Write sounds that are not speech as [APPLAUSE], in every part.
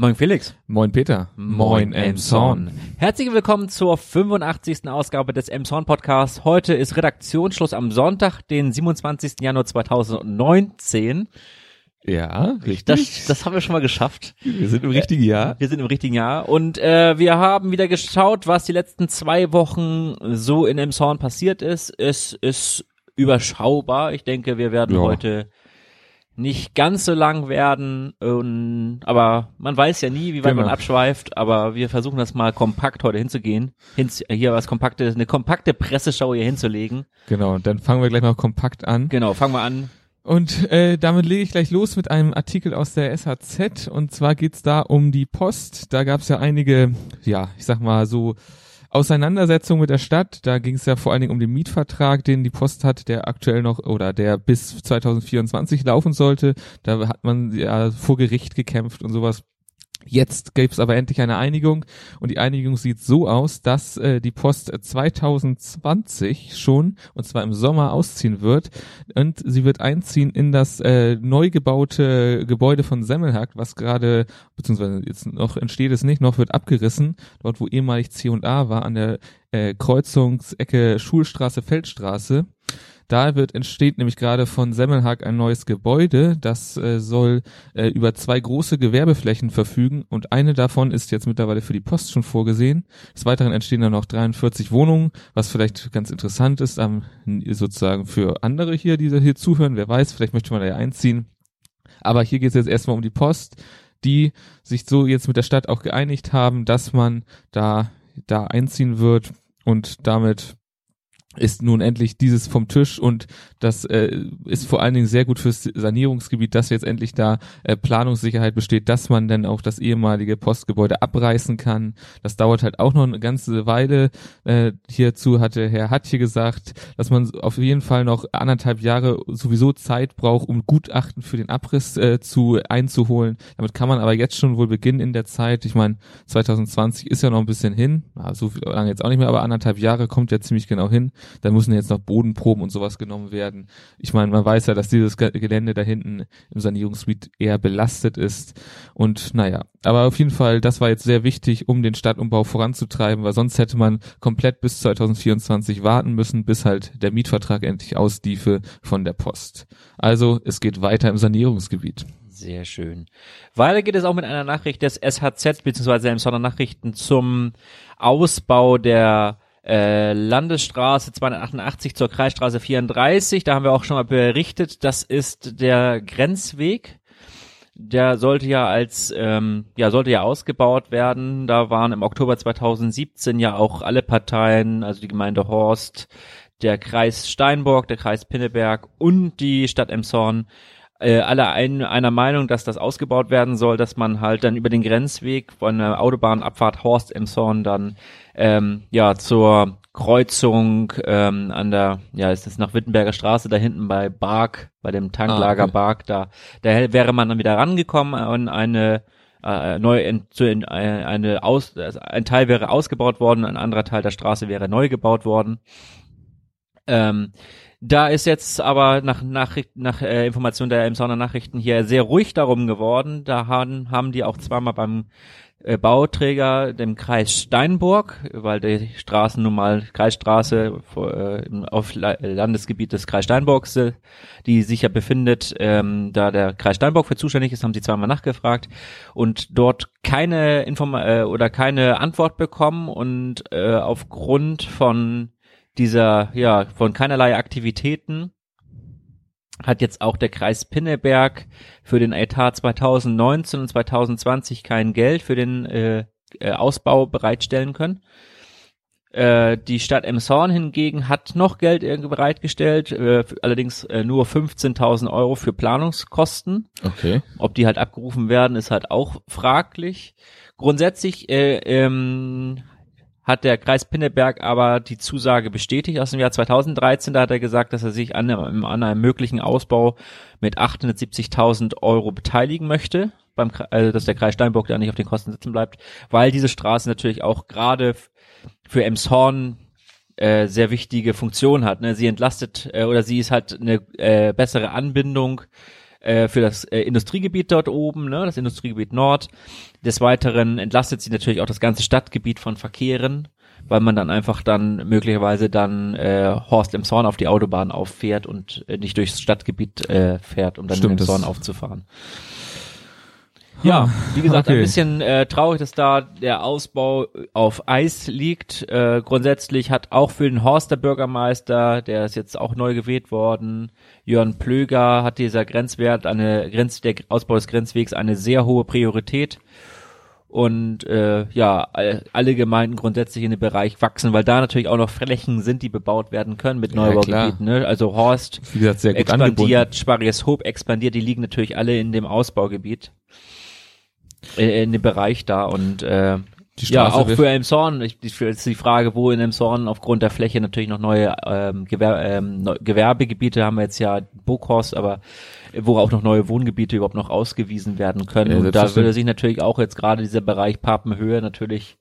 Moin Felix. Moin Peter. Moin Emson. Herzlich willkommen zur 85. Ausgabe des Emson Podcasts. Heute ist Redaktionsschluss am Sonntag, den 27. Januar 2019. Ja, richtig. Das, das haben wir schon mal geschafft. Wir sind im richtigen Jahr. Wir sind im richtigen Jahr und äh, wir haben wieder geschaut, was die letzten zwei Wochen so in Emson passiert ist. Es ist überschaubar. Ich denke, wir werden Ja. heute nicht ganz so lang werden, und, aber man weiß ja nie, wie weit Genau. man abschweift, aber wir versuchen das mal kompakt heute hinzugehen, Hinz, hier was kompaktes, eine kompakte Presseschau hier hinzulegen. Genau, und dann fangen wir gleich mal kompakt an. Genau, fangen wir an. Und äh, damit lege ich gleich los mit einem Artikel aus der SHZ. Und zwar geht's da um die Post. Da gab's ja einige, ja, ich sag mal so Auseinandersetzungen mit der Stadt. Da ging's ja vor allen Dingen um den Mietvertrag, den die Post hat, der aktuell noch oder der bis 2024 laufen sollte. Da hat man ja vor Gericht gekämpft und sowas. Jetzt gibt's aber endlich eine Einigung und die Einigung sieht so aus, dass äh, die Post 2020 schon und zwar im Sommer ausziehen wird und sie wird einziehen in das äh, neu gebaute Gebäude von Semmelhack, was gerade beziehungsweise jetzt noch entsteht es nicht, noch wird abgerissen, dort wo ehemalig C&A war an der äh, Kreuzungsecke Schulstraße Feldstraße. Da wird entsteht nämlich gerade von Semmelhack ein neues Gebäude, das äh, soll äh, über zwei große Gewerbeflächen verfügen und eine davon ist jetzt mittlerweile für die Post schon vorgesehen. Des Weiteren entstehen dann noch 43 Wohnungen, was vielleicht ganz interessant ist, ähm, sozusagen für andere hier, die hier zuhören. Wer weiß, vielleicht möchte man da ja einziehen. Aber hier geht es jetzt erstmal um die Post, die sich so jetzt mit der Stadt auch geeinigt haben, dass man da da einziehen wird und damit ist nun endlich dieses vom Tisch und das äh, ist vor allen Dingen sehr gut fürs Sanierungsgebiet, dass jetzt endlich da äh, Planungssicherheit besteht, dass man dann auch das ehemalige Postgebäude abreißen kann. Das dauert halt auch noch eine ganze Weile. Äh, hierzu hatte Herr Hatje gesagt, dass man auf jeden Fall noch anderthalb Jahre sowieso Zeit braucht, um Gutachten für den Abriss äh, zu einzuholen. Damit kann man aber jetzt schon wohl beginnen in der Zeit. Ich meine, 2020 ist ja noch ein bisschen hin, so lange jetzt auch nicht mehr, aber anderthalb Jahre kommt ja ziemlich genau hin. Dann müssen jetzt noch Bodenproben und sowas genommen werden. Ich meine, man weiß ja, dass dieses Ge- Gelände da hinten im Sanierungsgebiet eher belastet ist. Und naja, aber auf jeden Fall, das war jetzt sehr wichtig, um den Stadtumbau voranzutreiben, weil sonst hätte man komplett bis 2024 warten müssen, bis halt der Mietvertrag endlich ausliefe von der Post. Also, es geht weiter im Sanierungsgebiet. Sehr schön. Weiter geht es auch mit einer Nachricht des SHZ bzw. Emsonner Nachrichten zum Ausbau der äh, Landesstraße 288 zur Kreisstraße 34. Da haben wir auch schon mal berichtet. Das ist der Grenzweg. Der sollte ja als ähm, ja sollte ja ausgebaut werden. Da waren im Oktober 2017 ja auch alle Parteien, also die Gemeinde Horst, der Kreis Steinburg, der Kreis Pinneberg und die Stadt Emshorn äh, alle ein, einer Meinung, dass das ausgebaut werden soll, dass man halt dann über den Grenzweg von der Autobahnabfahrt Horst Emshorn dann ähm, ja zur Kreuzung ähm, an der, ja, ist das nach Wittenberger Straße da hinten bei Bark, bei dem Tanklager Ah, okay. Bark, da, da wäre man dann wieder rangekommen an eine äh, neu in, zu in, äh, eine aus, also ein Teil wäre ausgebaut worden, ein anderer Teil der Straße wäre neu gebaut worden. Ähm, da ist jetzt aber nach Nachricht, nach äh, Information der Emsonner Nachrichten hier sehr ruhig darum geworden. Da haben, haben die auch zweimal beim äh, Bauträger, dem Kreis Steinburg, weil die Straßen nun mal Kreisstraße äh, auf La Landesgebiet des Kreis Steinburgs, äh, die sich ja befindet, ähm, da der Kreis Steinburg für zuständig ist, haben sie zweimal nachgefragt und dort keine Inform äh, oder keine Antwort bekommen und äh, aufgrund von dieser, ja, von keinerlei Aktivitäten hat jetzt auch der Kreis Pinneberg für den Etat 2019 und 2020 kein Geld für den äh, äh, Ausbau bereitstellen können. Äh, die Stadt Emshorn hingegen hat noch Geld irgendwie bereitgestellt, äh, allerdings äh, nur 15.000 Euro für Planungskosten. Okay. Ob die halt abgerufen werden, ist halt auch fraglich. Grundsätzlich äh, ähm, hat der Kreis Pinneberg aber die Zusage bestätigt aus dem Jahr 2013. Da hat er gesagt, dass er sich an einem, an einem möglichen Ausbau mit 870.000 Euro beteiligen möchte. Beim, also, dass der Kreis Steinburg da nicht auf den Kosten sitzen bleibt, weil diese Straße natürlich auch gerade für Emshorn äh, sehr wichtige Funktion hat. Ne? Sie entlastet äh, oder sie ist halt eine äh, bessere Anbindung äh, für das äh, Industriegebiet dort oben, ne, das Industriegebiet Nord. Des Weiteren entlastet sie natürlich auch das ganze Stadtgebiet von Verkehren, weil man dann einfach dann möglicherweise dann äh, Horst im Zorn auf die Autobahn auffährt und äh, nicht durchs Stadtgebiet äh, fährt, um dann Stimmt, im Zorn aufzufahren. Ja, wie gesagt, okay. ein bisschen äh, traurig, dass da der Ausbau auf Eis liegt. Äh, grundsätzlich hat auch für den Horst der Bürgermeister, der ist jetzt auch neu gewählt worden, Jörn Plöger, hat dieser Grenzwert, eine Grenz, der Ausbau des Grenzwegs eine sehr hohe Priorität. Und äh, ja, all- alle Gemeinden grundsätzlich in dem Bereich wachsen, weil da natürlich auch noch Flächen sind, die bebaut werden können mit Ja, Neubaugebieten. ne? Also Horst Wie gesagt, sehr expandiert, Sparrieshoop expandiert, die liegen natürlich alle in dem Ausbaugebiet, äh, in dem Bereich da und äh, ja, auch für Elmshorn, ich, ich ist die Frage, wo in Elmshorn aufgrund der Fläche natürlich noch neue ähm, Gewer ähm, Gewerbegebiete haben wir jetzt ja Burghorst, aber wo auch noch neue Wohngebiete überhaupt noch ausgewiesen werden können. Ja, und da würde sich natürlich auch jetzt gerade dieser Bereich Papenhöhe natürlich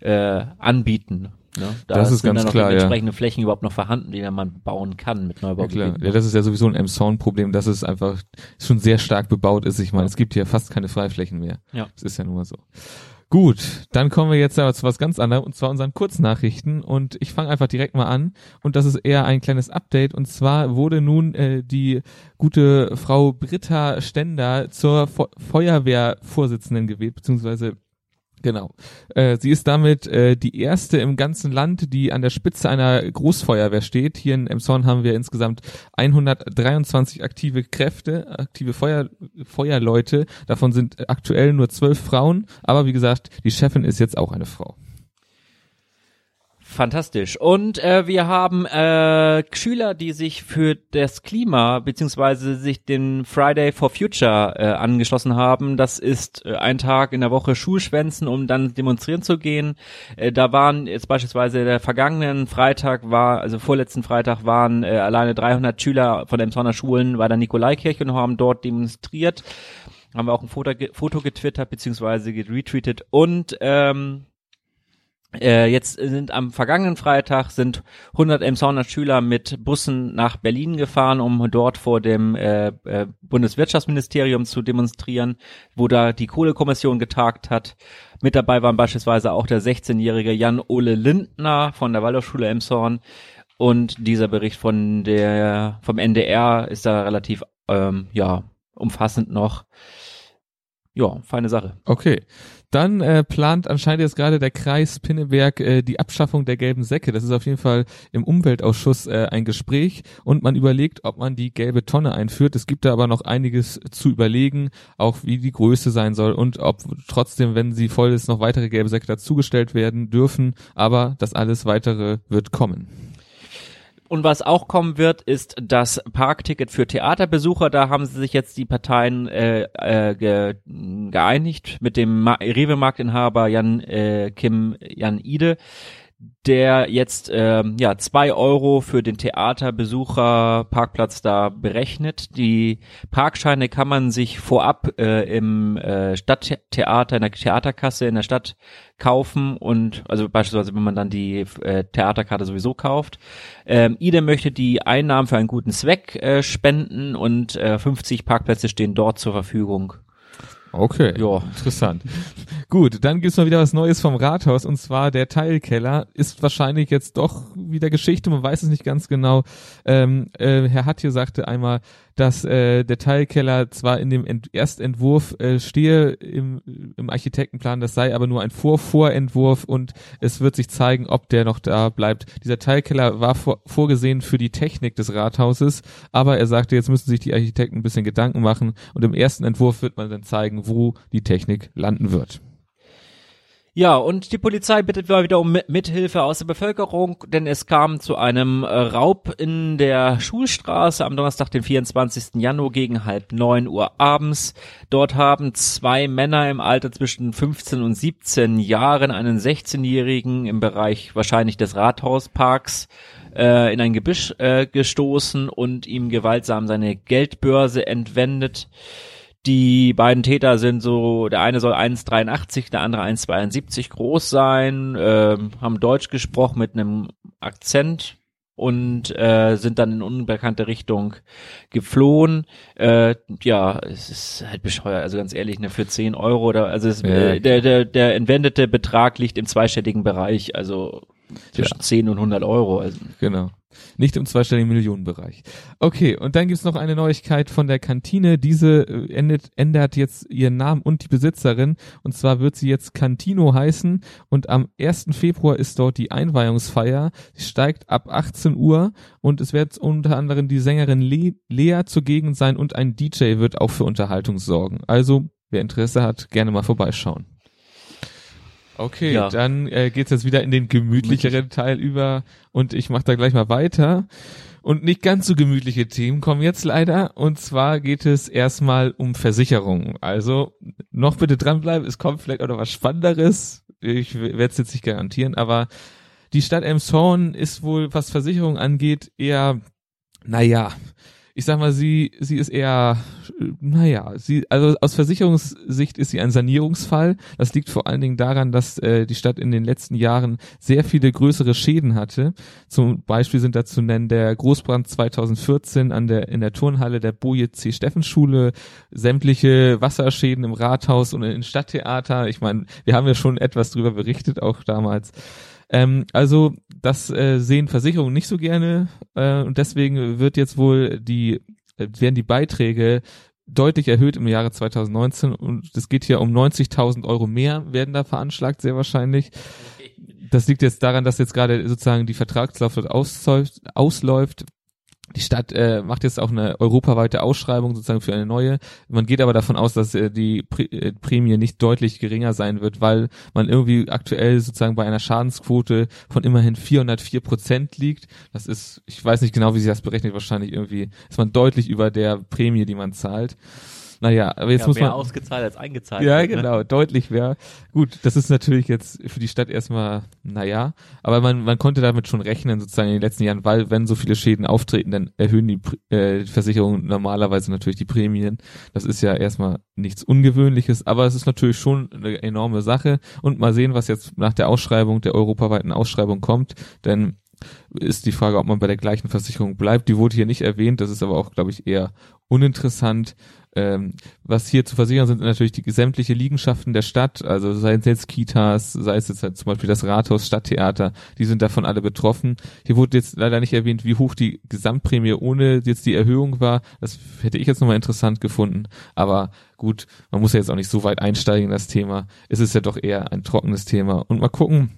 äh, anbieten. Ne? Da Das ist sind ganz dann noch klar, ja. entsprechende Flächen überhaupt noch vorhanden, die man bauen kann mit Ja, Neubaugebieten. klar. Ja, das ist ja sowieso ein M-Sound-Problem, dass es einfach schon sehr stark bebaut ist. Ich meine, es gibt hier fast keine Freiflächen mehr. Ja. Das ist ja nun mal so. Gut, dann kommen wir jetzt aber zu was ganz anderem und zwar unseren Kurznachrichten und ich fange einfach direkt mal an und das ist eher ein kleines Update und zwar wurde nun äh, die gute Frau Britta Stender zur Fe Feuerwehrvorsitzenden gewählt, beziehungsweise Genau. Äh, sie ist damit äh, die erste im ganzen Land, die an der Spitze einer Großfeuerwehr steht. Hier in Emshorn haben wir insgesamt 123 aktive Kräfte, aktive Feuer, Feuerleute. Davon sind aktuell nur zwölf Frauen. Aber wie gesagt, die Chefin ist jetzt auch eine Frau. Fantastisch. Und äh, wir haben äh, Schüler, die sich für das Klima beziehungsweise sich den Friday for Future äh, angeschlossen haben. Das ist äh, ein Tag in der Woche Schulschwänzen, um dann demonstrieren zu gehen. Äh, da waren jetzt beispielsweise der vergangenen Freitag war, also vorletzten Freitag waren äh, alleine 300 Schüler von den Sonner Schulen bei der Nikolaikirche und haben dort demonstriert. Haben wir auch ein Foto, Foto getwittert beziehungsweise getweetet und ähm, äh, jetzt sind am vergangenen Freitag sind 100 Emshorner Schüler mit Bussen nach Berlin gefahren, um dort vor dem äh, äh, Bundeswirtschaftsministerium zu demonstrieren, wo da die Kohlekommission getagt hat. Mit dabei waren beispielsweise auch der 16-jährige Jan-Ole Lindner von der Waldorfschule Emshorn und dieser Bericht von der vom NDR ist da relativ ähm, ja umfassend noch. Ja, feine Sache. Okay. Dann äh, plant anscheinend jetzt gerade der Kreis Pinneberg äh, die Abschaffung der gelben Säcke. Das ist auf jeden Fall im Umweltausschuss äh, ein Gespräch und man überlegt, ob man die gelbe Tonne einführt. Es gibt da aber noch einiges zu überlegen, auch wie die Größe sein soll und ob trotzdem, wenn sie voll ist, noch weitere gelbe Säcke dazugestellt werden dürfen. Aber das alles weitere wird kommen. Und was auch kommen wird, ist das Parkticket für Theaterbesucher. Da haben sie sich jetzt die Parteien äh, äh, ge, geeinigt mit dem Ma Rewe-Marktinhaber Jan äh, Kim Jan Ide, der jetzt ähm, ja zwei Euro für den Theaterbesucher Parkplatz da berechnet. Die Parkscheine kann man sich vorab äh, im äh, Stadttheater, in der Theaterkasse in der Stadt kaufen und also beispielsweise wenn man dann die äh, Theaterkarte sowieso kauft. Ähm, Ide möchte die Einnahmen für einen guten Zweck äh, spenden und äh, 50 Parkplätze stehen dort zur Verfügung. Okay. Ja. Interessant. Gut, dann gibt's mal wieder was Neues vom Rathaus und zwar der Teilkeller ist wahrscheinlich jetzt doch wieder Geschichte, man weiß es nicht ganz genau. Ähm, äh, Herr Hattje sagte einmal, dass äh, der Teilkeller zwar in dem Ent Erstentwurf äh, stehe im, im Architektenplan, das sei aber nur ein Vor-Vorentwurf und es wird sich zeigen, ob der noch da bleibt. Dieser Teilkeller war vor vorgesehen für die Technik des Rathauses, aber er sagte, jetzt müssen sich die Architekten ein bisschen Gedanken machen und im ersten Entwurf wird man dann zeigen, wo die Technik landen wird. Ja, und die Polizei bittet mal wieder um Mi- Mithilfe aus der Bevölkerung, denn es kam zu einem äh, Raub in der Schulstraße am Donnerstag, den 24. Januar gegen halb neun Uhr abends. Dort haben zwei Männer im Alter zwischen 15 und 17 Jahren einen 16-Jährigen im Bereich wahrscheinlich des Rathausparks äh, in ein Gebüsch äh, gestoßen und ihm gewaltsam seine Geldbörse entwendet. Die beiden Täter sind so, der eine soll 1,83, der andere 1,72 groß sein, ähm, haben Deutsch gesprochen mit einem Akzent und äh, sind dann in unbekannte Richtung geflohen. Äh, ja, es ist halt bescheuert, also ganz ehrlich, ne, für 10 Euro oder also es, Ja. äh, der, der, der entwendete Betrag liegt im zweistelligen Bereich, also zwischen Ja. 10 und 100 Euro. Also, Genau. Nicht im zweistelligen Millionenbereich. Okay, und dann gibt's noch eine Neuigkeit von der Kantine. Diese äh, endet, ändert jetzt ihren Namen und die Besitzerin. Und zwar wird sie jetzt Cantino heißen. Und am 1. Februar ist dort die Einweihungsfeier. Sie steigt ab 18 Uhr und es wird unter anderem die Sängerin Le Lea zugegen sein und ein DJ wird auch für Unterhaltung sorgen. Also, wer Interesse hat, gerne mal vorbeischauen. Okay, Ja. dann äh, geht's jetzt wieder in den gemütlicheren Teil über und ich mache da gleich mal weiter. Und nicht ganz so gemütliche Themen kommen jetzt leider. Und zwar geht es erstmal um Versicherungen. Also noch bitte dranbleiben, es kommt vielleicht auch noch was Spannenderes. Ich werde es jetzt nicht garantieren, aber die Stadt Elmshorn ist wohl, was Versicherungen angeht, eher, naja, ich sag mal, sie, sie ist eher, naja, sie, also aus Versicherungssicht ist sie ein Sanierungsfall. Das liegt vor allen Dingen daran, dass äh, die Stadt in den letzten Jahren sehr viele größere Schäden hatte. Zum Beispiel sind da zu nennen der Großbrand 2014 an der, in der Turnhalle der Boje C. Steffen Schule, sämtliche Wasserschäden im Rathaus und in Stadttheater. Ich meine, wir haben ja schon etwas drüber berichtet, auch damals. Ähm, also das äh, sehen Versicherungen nicht so gerne äh, und deswegen wird jetzt wohl die äh, werden die Beiträge deutlich erhöht im Jahre 2019 und es geht hier um 90.000 Euro mehr werden da veranschlagt sehr wahrscheinlich. Das liegt jetzt daran, dass jetzt gerade sozusagen die Vertragslaufzeit ausläuft, ausläuft. Die Stadt äh, macht jetzt auch eine europaweite Ausschreibung sozusagen für eine neue. Man geht aber davon aus, dass äh, die äh, Prämie nicht deutlich geringer sein wird, weil man irgendwie aktuell sozusagen bei einer Schadensquote von immerhin 404 Prozent liegt. Das ist, ich weiß nicht genau, wie sie das berechnet, wahrscheinlich irgendwie ist man deutlich über der Prämie, die man zahlt. Naja, aber jetzt ja, muss mehr man ausgezahlt als eingezahlt. ja, wird, ne? genau, deutlich mehr. Gut, das ist natürlich jetzt für die Stadt erstmal, naja, aber man, man konnte damit schon rechnen, sozusagen in den letzten Jahren, weil wenn so viele Schäden auftreten, dann erhöhen die äh, Versicherungen normalerweise natürlich die Prämien. Das ist ja erstmal nichts Ungewöhnliches, aber es ist natürlich schon eine enorme Sache und mal sehen, was jetzt nach der Ausschreibung, der europaweiten Ausschreibung kommt, denn ist die Frage, ob man bei der gleichen Versicherung bleibt. Die wurde hier nicht erwähnt, das ist aber auch, glaube ich, eher uninteressant. Ähm, was hier zu versichern sind, sind natürlich die sämtliche Liegenschaften der Stadt, also sei es jetzt Kitas, sei es jetzt halt zum Beispiel das Rathaus, Stadttheater, die sind davon alle betroffen. Hier wurde jetzt leider nicht erwähnt, wie hoch die Gesamtprämie ohne jetzt die Erhöhung war. Das hätte ich jetzt nochmal interessant gefunden. Aber gut, man muss ja jetzt auch nicht so weit einsteigen in das Thema. Es ist ja doch eher ein trockenes Thema. Und mal gucken,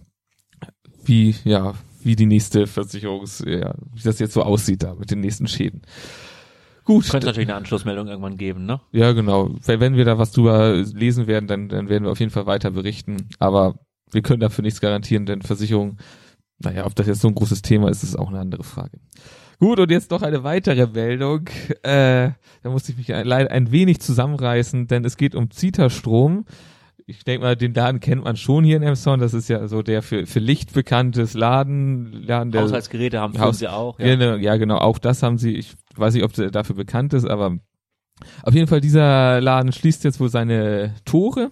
wie, ja, wie die nächste Versicherungs, ja, wie das jetzt so aussieht da mit den nächsten Schäden. Gut. Könnte natürlich eine Anschlussmeldung irgendwann geben, ne? Ja, genau. Wenn wir da was drüber lesen werden, dann, dann werden wir auf jeden Fall weiter berichten. Aber wir können dafür nichts garantieren, denn Versicherung, naja, ob das jetzt so ein großes Thema ist, ist auch eine andere Frage. Gut, und jetzt noch eine weitere Meldung. Äh, da musste ich mich leider ein wenig zusammenreißen, denn es geht um Zita-Strom. Ich denke mal, den Laden kennt man schon hier in Emson. Das ist ja so der für, für Licht bekanntes Laden. Laden der, Haushaltsgeräte haben Haus- sie auch. ja. Genau, ja, genau, auch das haben sie. Ich weiß nicht, ob der dafür bekannt ist, aber auf jeden Fall, dieser Laden schließt jetzt wohl seine Tore.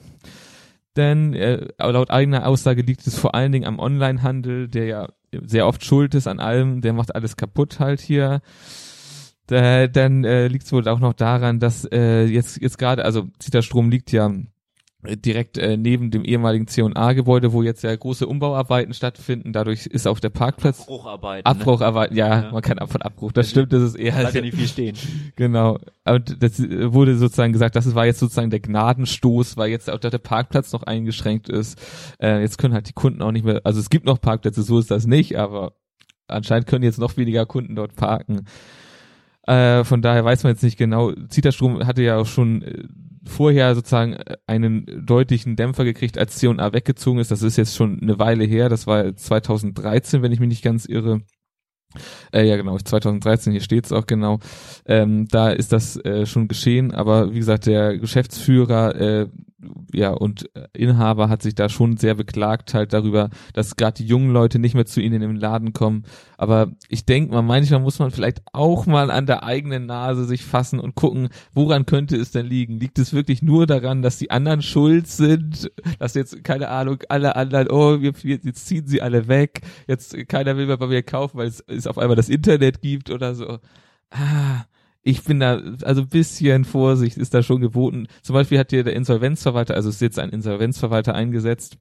Denn äh, laut eigener Aussage liegt es vor allen Dingen am Onlinehandel, der ja sehr oft schuld ist an allem, der macht alles kaputt halt hier. Da, dann äh, liegt es wohl auch noch daran, dass äh, jetzt jetzt gerade, also Zitterstrom liegt ja direkt äh, neben dem ehemaligen C&A-Gebäude, wo jetzt ja große Umbauarbeiten stattfinden. Dadurch ist auch der Parkplatz Abbrucharbeiten. Abbrucharbeiten, ja, Ja. man kann ab von Abbruch, das stimmt, das ist eher Ne? Bleibt ja nicht viel stehen. [LAUGHS] Genau. Und das äh, wurde sozusagen gesagt, das war jetzt sozusagen der Gnadenstoß, weil jetzt auch der Parkplatz noch eingeschränkt ist. Äh, jetzt können halt die Kunden auch nicht mehr, also es gibt noch Parkplätze, so ist das nicht, aber anscheinend können jetzt noch weniger Kunden dort parken. Äh, von daher weiß man jetzt nicht genau. Zitterstrom hatte ja auch schon äh, vorher sozusagen äh, einen deutlichen Dämpfer gekriegt, als C&A weggezogen ist. Das ist jetzt schon eine Weile her. Das war 2013, wenn ich mich nicht ganz irre. Äh, ja, genau, 2013, hier steht's auch genau. Ähm, da ist das äh, schon geschehen, aber wie gesagt, der Geschäftsführer äh, ja, und äh, Inhaber hat sich da schon sehr beklagt halt darüber, dass gerade die jungen Leute nicht mehr zu ihnen den Laden kommen. Aber ich denke mal, manchmal muss man vielleicht auch mal an der eigenen Nase sich fassen und gucken, woran könnte es denn liegen? Liegt es wirklich nur daran, dass die anderen schuld sind? Dass jetzt, keine Ahnung, alle anderen, oh, wir, wir, jetzt ziehen sie alle weg, jetzt keiner will mehr bei mir kaufen, weil es, es auf einmal das Internet gibt oder so. Ah, ich bin da, also bisschen Vorsicht ist da schon geboten. Zum Beispiel hat hier der Insolvenzverwalter, also es ist jetzt ein Insolvenzverwalter eingesetzt,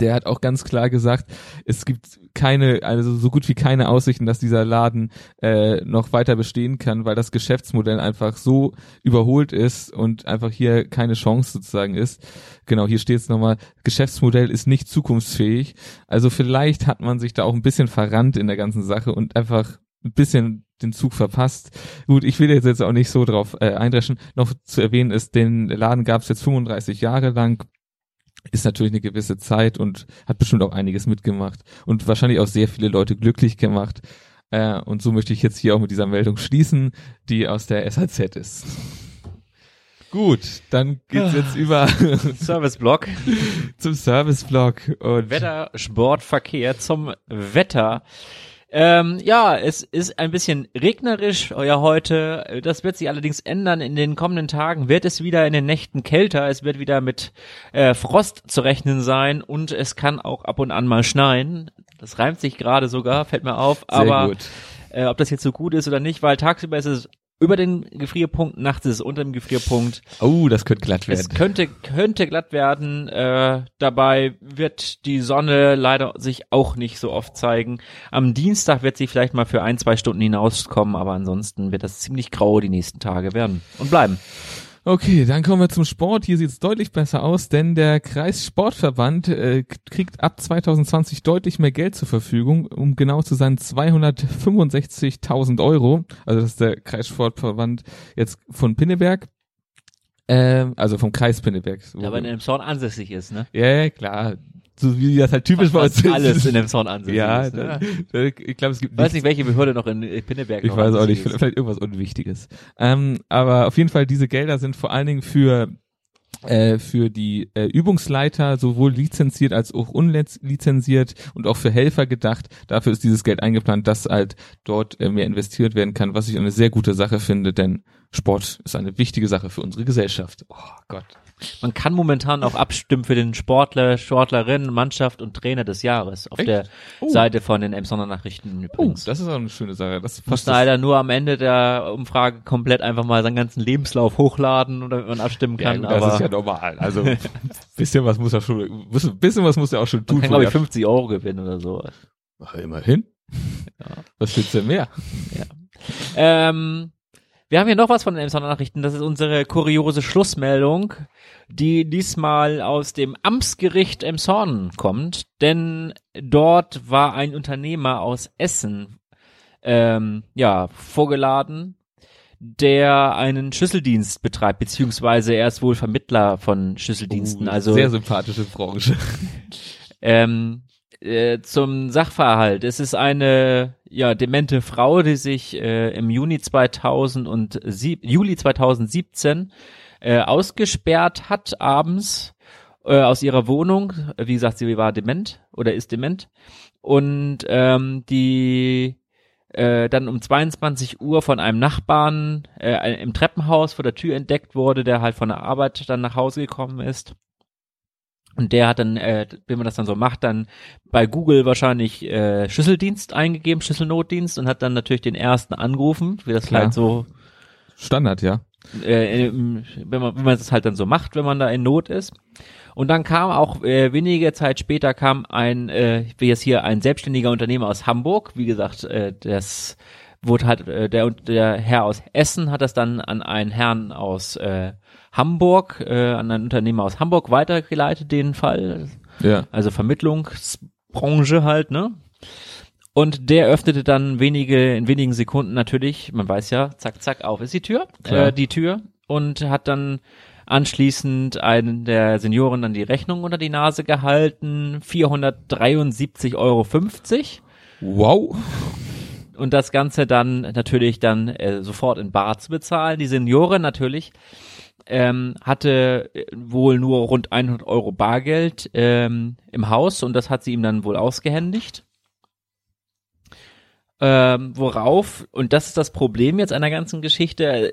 der hat auch ganz klar gesagt, es gibt keine, also so gut wie keine Aussichten, dass dieser Laden äh, noch weiter bestehen kann, weil das Geschäftsmodell einfach so überholt ist und einfach hier keine Chance sozusagen ist. Genau, hier steht es nochmal, Geschäftsmodell ist nicht zukunftsfähig. Also vielleicht hat man sich da auch ein bisschen verrannt in der ganzen Sache und einfach ein bisschen den Zug verpasst. Gut, ich will jetzt, jetzt auch nicht so drauf äh, eindreschen. Noch zu erwähnen ist, den Laden gab es jetzt 35 Jahre lang. Ist natürlich eine gewisse Zeit und hat bestimmt auch einiges mitgemacht und wahrscheinlich auch sehr viele Leute glücklich gemacht. Äh, und so möchte ich jetzt hier auch mit dieser Meldung schließen, die aus der SAZ ist. Gut, dann geht's jetzt [SIGHS] über [LAUGHS] Serviceblock zum Serviceblock und Wetter, Sport, Verkehr zum Wetter. Ähm, ja, es ist ein bisschen regnerisch ja heute. Das wird sich allerdings ändern. In den kommenden Tagen wird es wieder in den Nächten kälter. Es wird wieder mit äh, Frost zu rechnen sein und es kann auch ab und an mal schneien. Das reimt sich gerade sogar, fällt mir auf. Sehr aber gut. äh, ob das jetzt so gut ist oder nicht, weil tagsüber ist es über den Gefrierpunkt, nachts ist es unter dem Gefrierpunkt. Oh, das könnte glatt Es werden. könnte, könnte glatt werden. Äh, dabei wird die Sonne leider sich auch nicht so oft zeigen. Am Dienstag wird sie vielleicht mal für ein, zwei Stunden hinauskommen, aber ansonsten wird das ziemlich grau die nächsten Tage werden und bleiben. Okay, dann kommen wir zum Sport. Hier sieht es deutlich besser aus, denn der Kreissportverband äh, kriegt ab 2020 deutlich mehr Geld zur Verfügung, um genau zu sein 265.000 Euro. Also das ist der Kreissportverband jetzt von Pinneberg. Ähm, also vom Kreis Pinneberg. Ja, wenn er im Zorn ansässig ist, ne? ja, ja, klar. So wie das halt typisch bei uns Fast alles in dem Zorn ansässig Ja, ist. Ne? da, da, ich glaube, es gibt Ich weiß nicht, welche Behörde noch in Pinneberg ich noch weiß auch nicht, ist. vielleicht irgendwas Unwichtiges. Ähm, aber auf jeden Fall, diese Gelder sind vor allen Dingen für äh, für die äh, Übungsleiter sowohl lizenziert als auch unlizenziert und auch für Helfer gedacht. Dafür ist dieses Geld eingeplant, dass halt dort äh, mehr investiert werden kann, was ich eine sehr gute Sache finde, denn Sport ist eine wichtige Sache für unsere Gesellschaft. Oh Gott. Man kann momentan auch abstimmen für den Sportler, Sportlerin, Mannschaft und Trainer des Jahres auf Echt? der Oh. Seite von den Emsonner Nachrichten Oh, übrigens. das ist auch eine schöne Sache. Das muss passt das, leider nur am Ende der Umfrage komplett einfach mal seinen ganzen Lebenslauf hochladen oder man abstimmen ja, kann. gut, das ist ja normal. Also [LAUGHS] bisschen was muss er schon, bisschen, was muss er auch schon man tun. kann für glaube ich die 50 Euro gewinnen oder so. Ach, immerhin. Ja. Was willst du denn mehr? Ähm, wir haben hier noch was von den Emsonner Nachrichten. Das ist unsere kuriose Schlussmeldung, die diesmal aus dem Amtsgericht Emshorn kommt. Denn dort war ein Unternehmer aus Essen ähm, ja vorgeladen, der einen Schlüsseldienst betreibt, beziehungsweise er ist wohl Vermittler von Schlüsseldiensten. Oh, also sehr sympathische Branche. [LAUGHS] ähm, äh, zum Sachverhalt. Es ist eine ja demente Frau, die sich äh, im Juni 2007, Juli 2017 äh, ausgesperrt hat abends äh, aus ihrer Wohnung. Wie gesagt, sie war dement oder ist dement und ähm, die äh, dann um 22 Uhr von einem Nachbarn äh, im Treppenhaus vor der Tür entdeckt wurde, der halt von der Arbeit dann nach Hause gekommen ist. Und der hat dann, äh, wenn man das dann so macht, dann bei Google wahrscheinlich äh, Schlüsseldienst eingegeben, Schlüsselnotdienst und hat dann natürlich den ersten angerufen, wie das Klar. halt so, Standard, ja. äh, wenn man, wenn man das halt dann so macht, wenn man da in Not ist. Und dann kam auch äh, wenige Zeit später kam ein, äh, wie jetzt hier ein selbstständiger Unternehmer aus Hamburg, wie gesagt, äh, das wurde halt äh, der der Herr aus Essen hat das dann an einen Herrn aus äh, Hamburg, äh, an einen Unternehmer aus Hamburg weitergeleitet, den Fall. Ja. Also Vermittlungsbranche halt, ne? Und der öffnete dann wenige, in wenigen Sekunden natürlich, man weiß ja, zack, zack, auf ist die Tür, Klar. äh, die Tür und hat dann anschließend einen der Senioren dann die Rechnung unter die Nase gehalten, 473,50 Euro Wow. Und das Ganze dann natürlich dann äh, sofort in Bar zu bezahlen. Die Seniorin natürlich ähm, hatte wohl nur rund 100 Euro Bargeld ähm, im Haus und das hat sie ihm dann wohl ausgehändigt. Ähm, worauf, und das ist das Problem jetzt an der ganzen Geschichte,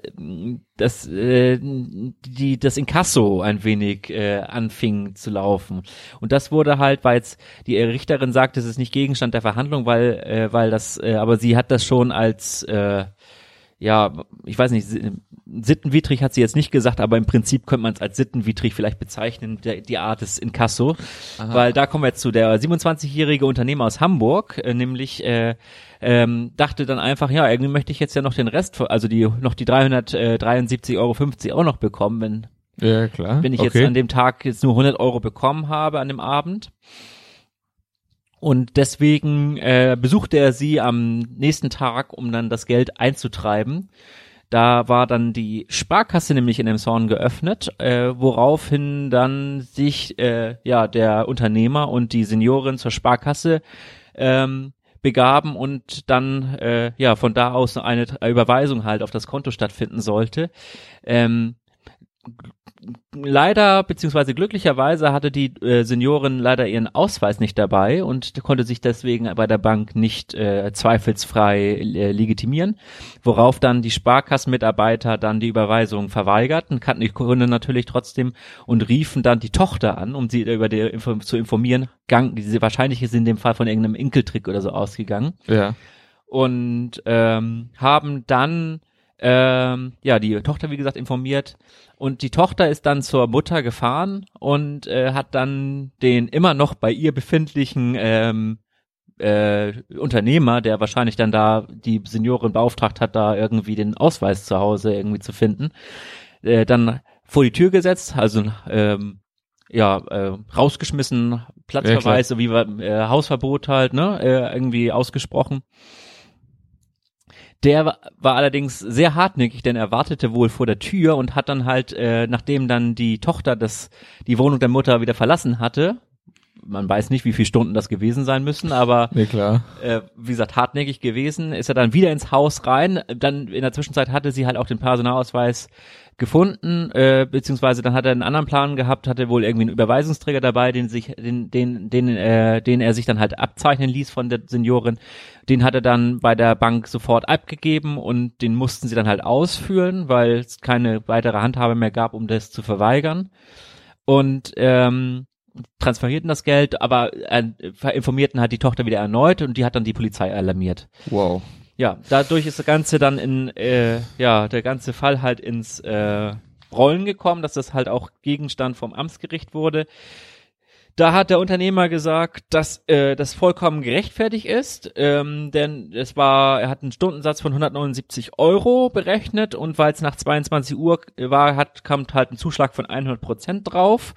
dass äh, die, das Inkasso ein wenig äh, anfing zu laufen. Und das wurde halt, weil jetzt die Richterin sagt, es ist nicht Gegenstand der Verhandlung, weil, äh, weil das, äh, aber sie hat das schon als äh, ja, ich weiß nicht, sittenwidrig hat sie jetzt nicht gesagt, aber im Prinzip könnte man es als sittenwidrig vielleicht bezeichnen, der, die Art des Inkasso. Aha. Weil da kommen wir jetzt zu der 27-jährige Unternehmer aus Hamburg, äh, nämlich äh, ähm, dachte dann einfach, ja, irgendwie möchte ich jetzt ja noch den Rest, also die noch die 373,50 Euro auch noch bekommen, wenn ja, klar. wenn ich okay. jetzt an dem Tag jetzt nur 100 Euro bekommen habe an dem Abend. Und deswegen äh, besuchte er sie am nächsten Tag, um dann das Geld einzutreiben. Da war dann die Sparkasse nämlich in dem Zorn geöffnet, äh, woraufhin dann sich äh, ja der Unternehmer und die Seniorin zur Sparkasse ähm, begaben und dann äh, ja von da aus eine Überweisung halt auf das Konto stattfinden sollte. Ähm, leider beziehungsweise glücklicherweise hatte die äh, Seniorin leider ihren Ausweis nicht dabei und konnte sich deswegen bei der Bank nicht äh, zweifelsfrei äh, legitimieren, worauf dann die Sparkassenmitarbeiter dann die Überweisung verweigerten, kannten die Kunde natürlich trotzdem und riefen dann die Tochter an, um sie über die Info zu informieren. Gang, diese wahrscheinlich ist in dem Fall von irgendeinem Inkeltrick oder so ausgegangen. Ja. Und ähm, haben dann ähm, ja die Tochter wie gesagt informiert und die Tochter ist dann zur Mutter gefahren und äh, hat dann den immer noch bei ihr befindlichen ähm, äh, Unternehmer, der wahrscheinlich dann da die Seniorin beauftragt hat, da irgendwie den Ausweis zu Hause irgendwie zu finden, äh, dann vor die Tür gesetzt, also ähm, ja, äh, rausgeschmissen, Platzverweis, ja, so wie äh, Hausverbot halt, ne, äh, irgendwie ausgesprochen. Der war allerdings sehr hartnäckig, denn er wartete wohl vor der Tür und hat dann halt, äh, nachdem dann die Tochter das, die Wohnung der Mutter wieder verlassen hatte, man weiß nicht, wie viele Stunden das gewesen sein müssen, aber [LAUGHS] nee, klar. Äh, wie gesagt, hartnäckig gewesen, ist er dann wieder ins Haus rein. Dann in der Zwischenzeit hatte sie halt auch den Personalausweis gefunden, äh, beziehungsweise dann hat er einen anderen Plan gehabt, hatte wohl irgendwie einen Überweisungsträger dabei, den sich, den, den, den, äh, den er sich dann halt abzeichnen ließ von der Seniorin. Den hat er dann bei der Bank sofort abgegeben und den mussten sie dann halt ausführen, weil es keine weitere Handhabe mehr gab, um das zu verweigern. Und ähm, transferierten das Geld, aber äh, informierten halt die Tochter wieder erneut und die hat dann die Polizei alarmiert. Wow ja, dadurch ist das Ganze dann in, äh, ja, der ganze Fall halt ins äh, Rollen gekommen, dass das halt auch Gegenstand vom Amtsgericht wurde. Da hat der Unternehmer gesagt, dass äh, das vollkommen gerechtfertigt ist, ähm, denn es war, er hat einen Stundensatz von 179 Euro berechnet und weil es nach 22 Uhr war, hat kam halt ein Zuschlag von 100 Prozent drauf,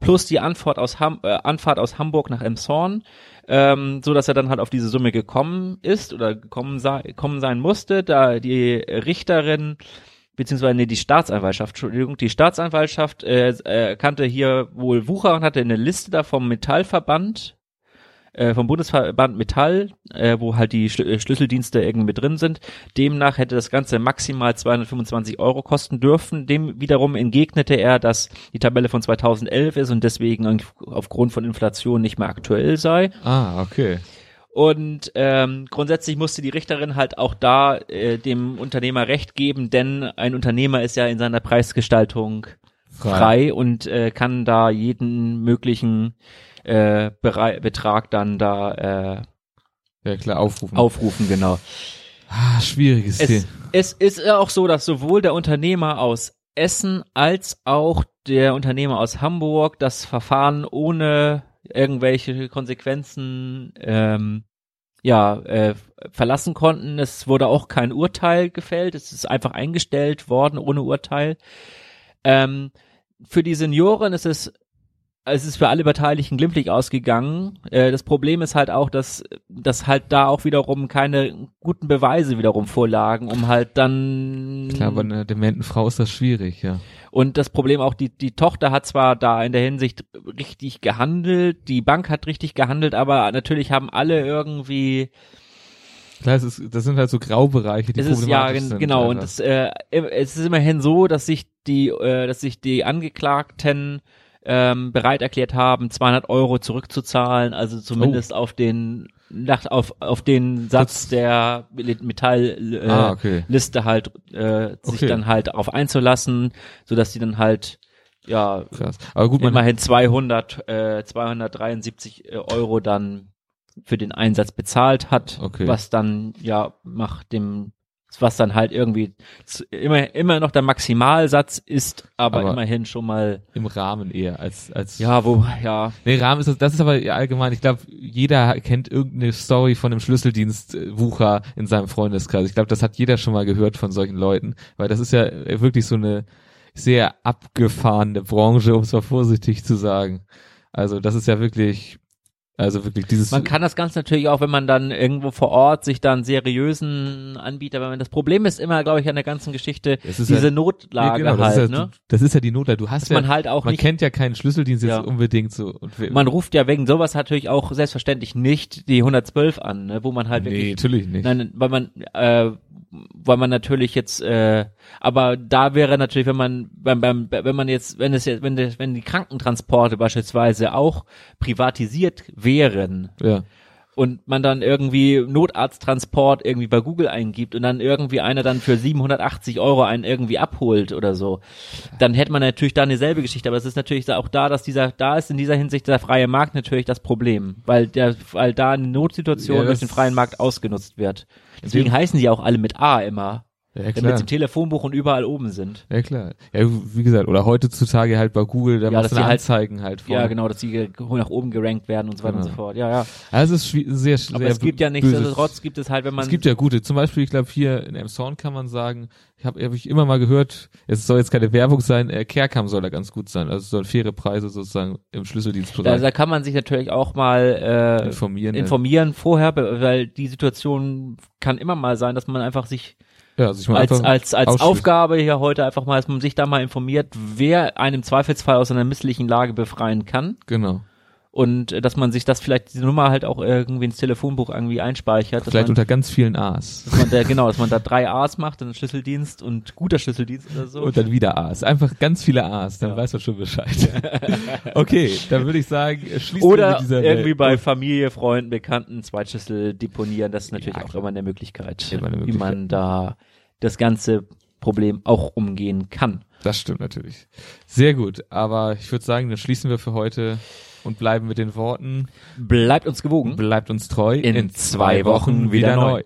plus die Anfahrt aus, Ham äh, Anfahrt aus Hamburg nach Emshorn ähm, so dass er dann halt auf diese Summe gekommen ist oder gekommen, sei, gekommen sein musste, da die Richterin beziehungsweise nee, die Staatsanwaltschaft, Entschuldigung, die Staatsanwaltschaft äh, äh, kannte hier wohl Wucher und hatte eine Liste da vom Metallverband äh, vom Bundesverband Metall, äh, wo halt die Schl äh, Schlüsseldienste irgendwie mit drin sind. Demnach hätte das Ganze maximal 225 Euro kosten dürfen. Dem wiederum entgegnete er, dass die Tabelle von 2011 ist und deswegen aufgrund von Inflation nicht mehr aktuell sei. Ah, okay. Und ähm, grundsätzlich musste die Richterin halt auch da äh, dem Unternehmer recht geben, denn ein Unternehmer ist ja in seiner Preisgestaltung frei, frei und äh, kann da jeden möglichen äh, Betrag dann da äh, ja klar aufrufen. Aufrufen, genau. Ah, schwieriges es, Es ist auch so, dass sowohl der Unternehmer aus Essen als auch der Unternehmer aus Hamburg das Verfahren ohne irgendwelche Konsequenzen ähm, ja äh, verlassen konnten. Es wurde auch kein Urteil gefällt. Es ist einfach eingestellt worden ohne Urteil. Ähm, für die Senioren ist es es ist für alle Beteiligten glimpflich ausgegangen. Äh, das Problem ist halt auch, dass, dass halt da auch wiederum keine guten Beweise wiederum vorlagen, um halt dann. Klar, bei einer dementen Frau ist das schwierig, ja. Und das Problem auch, die, die Tochter hat zwar da in der Hinsicht richtig gehandelt, die Bank hat richtig gehandelt, aber natürlich haben alle irgendwie Klar, es ist, das sind halt so Graubereiche, die es ist, ja, sind. Genau, Alter. und es, äh, es ist immerhin so, dass sich die, äh, dass sich die Angeklagten ähm, bereit erklärt haben, 200 Euro zurückzuzahlen, also zumindest auf den nach, auf, auf den Satz der Metall äh, Ah, okay. Liste halt äh, sich Okay. dann halt darauf einzulassen, so dass die dann halt ja Krass. Aber gut, man, immerhin 200 äh, 273 Euro dann für den Einsatz bezahlt hat, Okay. was dann ja macht dem was dann halt irgendwie zu, immer immer noch der Maximalsatz ist, aber, Aber- immerhin schon mal im Rahmen eher als, als, ja, wo ja, Nee, Rahmen ist das, das ist aber allgemein, ich glaube, jeder kennt irgendeine Story von einem Schlüsseldienst-Wucher in seinem Freundeskreis. Ich glaube, das hat jeder schon mal gehört von solchen Leuten, weil das ist ja wirklich so eine sehr abgefahrene Branche, um es mal vorsichtig zu sagen. Also das ist ja wirklich, also wirklich dieses Man kann das Ganze natürlich auch, wenn man dann irgendwo vor Ort sich dann seriösen Anbieter, wenn man das Problem ist immer, glaube ich, an der ganzen Geschichte diese ja- Notlage Ja, genau, das, halt, ist ja, ne? das ist ja die Notlage. Du hast Dass ja, man halt auch man nicht kennt ja keinen Schlüsseldienst jetzt Ja. unbedingt so. Man ruft ja wegen sowas natürlich auch selbstverständlich nicht die 112 an, ne, wo man halt nee, wirklich natürlich nicht. Nein, weil man, äh, weil man natürlich jetzt, äh, aber da wäre natürlich, wenn man, beim, beim, wenn man jetzt, wenn es jetzt, wenn, das, wenn die Krankentransporte beispielsweise auch privatisiert wären Ja. und man dann irgendwie Notarzttransport irgendwie bei Google eingibt und dann irgendwie einer dann für 780 Euro einen irgendwie abholt oder so, dann hätte man natürlich da eine selbe Geschichte. Aber es ist natürlich auch da, dass dieser, da ist in dieser Hinsicht der freie Markt natürlich das Problem, weil der, weil da eine Notsituation Ja, durch den freien Markt ausgenutzt wird. Deswegen heißen die auch alle mit A immer, Ja, klar. jetzt im Telefonbuch und überall oben sind. Ja, klar. Ja, wie gesagt, oder heutzutage halt bei Google, da Ja, machst du halt- Anzeigen halt von. Ja, genau, dass die nach oben gerankt werden und so weiter und Genau. so fort. Ja, ja. Also es ist sehr, Aber sehr es gibt ja böses- nichtsdestotrotz gibt es halt, wenn man Es gibt ja gute. Zum Beispiel, ich glaube hier in Emshorn kann man sagen, ich habe hab ich immer mal gehört, es soll jetzt keine Werbung sein, äh, Carecam soll da ganz gut sein. Also es sollen faire Preise sozusagen im Schlüsseldienstbereich da kann man sich natürlich auch mal äh, informieren. informieren vorher, weil die Situation kann immer mal sein, dass man einfach sich ja, sich mal als, einfach als, als ausschließen. Aufgabe hier heute einfach mal, dass man sich da mal informiert, wer einen im Zweifelsfall aus einer misslichen Lage befreien kann Genau. und äh, dass man sich das vielleicht, diese Nummer halt auch irgendwie ins Telefonbuch irgendwie einspeichert, Vielleicht man, unter ganz vielen A's. dass man da, genau, dass man da drei A's macht, dann Schlüsseldienst und guter Schlüsseldienst oder so. Und dann wieder A's. Einfach ganz viele A's, dann Ja. weiß man schon Bescheid. [LAUGHS] okay, dann würde ich sagen, äh, schließen wir Oder mit dieser irgendwie Welt. bei Familie, Freunden, Bekannten Zweitschlüssel deponieren, das ist natürlich Ja, auch immer eine Möglichkeit, Immer eine wie Möglichkeit. man da das ganze Problem auch umgehen kann. Das stimmt natürlich. Sehr gut, aber ich würde sagen, dann schließen wir für heute und bleiben mit den Worten, Bleibt uns gewogen. bleibt uns treu, In zwei Wochen wieder neu.